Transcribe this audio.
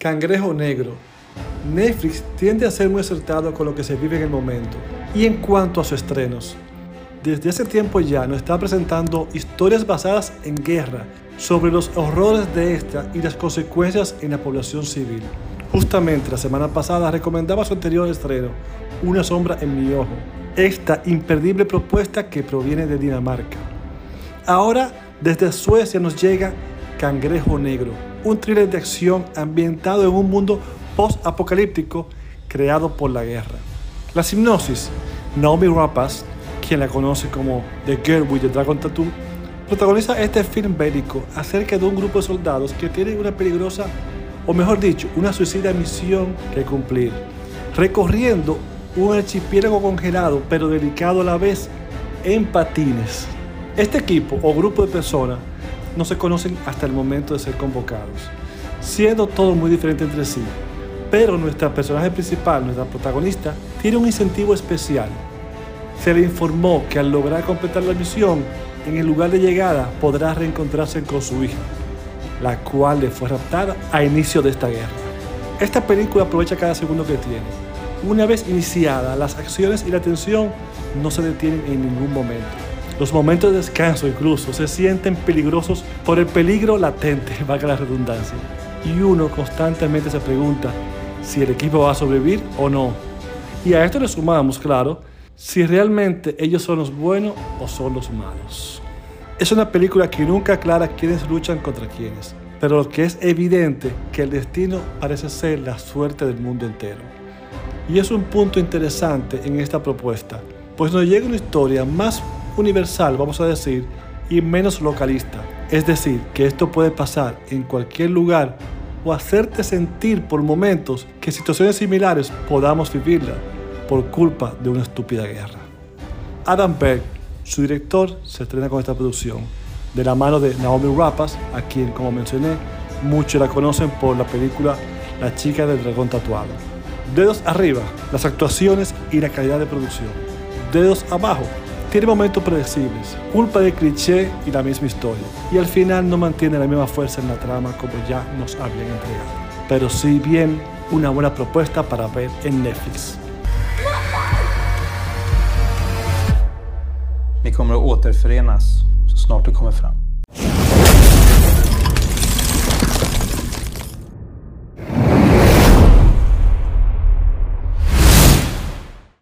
Cangrejo Negro. Netflix tiende a ser muy acertado con lo que se vive en el momento. Y en cuanto a sus estrenos, desde hace tiempo ya nos está presentando historias basadas en guerra, sobre los horrores de esta y las consecuencias en la población civil. Justamente la semana pasada recomendaba su anterior estreno, Una sombra en mi ojo, esta imperdible propuesta que proviene de Dinamarca. Ahora, desde Suecia nos llega Cangrejo Negro, un thriller de acción ambientado en un mundo post-apocalíptico creado por la guerra. La hipnosis, Naomi Rapace, quien la conoce como The Girl with the Dragon Tattoo, protagoniza este film bélico acerca de un grupo de soldados que tienen una peligrosa, o mejor dicho, una suicida misión que cumplir, recorriendo un archipiélago congelado pero delicado a la vez en patines. Este equipo o grupo de personas no se conocen hasta el momento de ser convocados, siendo todo muy diferente entre sí. Pero nuestra personaje principal, nuestra protagonista, tiene un incentivo especial. Se le informó que al lograr completar la misión, en el lugar de llegada podrá reencontrarse con su hija, la cual le fue raptada a inicio de esta guerra. Esta película aprovecha cada segundo que tiene. Una vez iniciada, las acciones y la tensión no se detienen en ningún momento. Los momentos de descanso incluso se sienten peligrosos por el peligro latente, valga la redundancia. Y uno constantemente se pregunta si el equipo va a sobrevivir o no. Y a esto le sumamos, claro, si realmente ellos son los buenos o son los malos. Es una película que nunca aclara quiénes luchan contra quiénes, pero lo que es evidente que el destino parece ser la suerte del mundo entero. Y es un punto interesante en esta propuesta, pues nos llega una historia más universal, vamos a decir, y menos localista. Es decir, que esto puede pasar en cualquier lugar o hacerte sentir por momentos que situaciones similares podamos vivirla por culpa de una estúpida guerra. Adam Berg, su director, se estrena con esta producción, de la mano de Naomi Rapace, a quien, como mencioné, muchos la conocen por la película La chica del dragón tatuado. Dedos arriba, las actuaciones y la calidad de producción. Dedos abajo, tiene momentos predecibles, culpa de cliché y la misma historia. Y al final no mantiene la misma fuerza en la trama como ya nos habían entregado. Pero sí bien una buena propuesta para ver en Netflix. Vi kommer att återförenas så snart det kommer fram.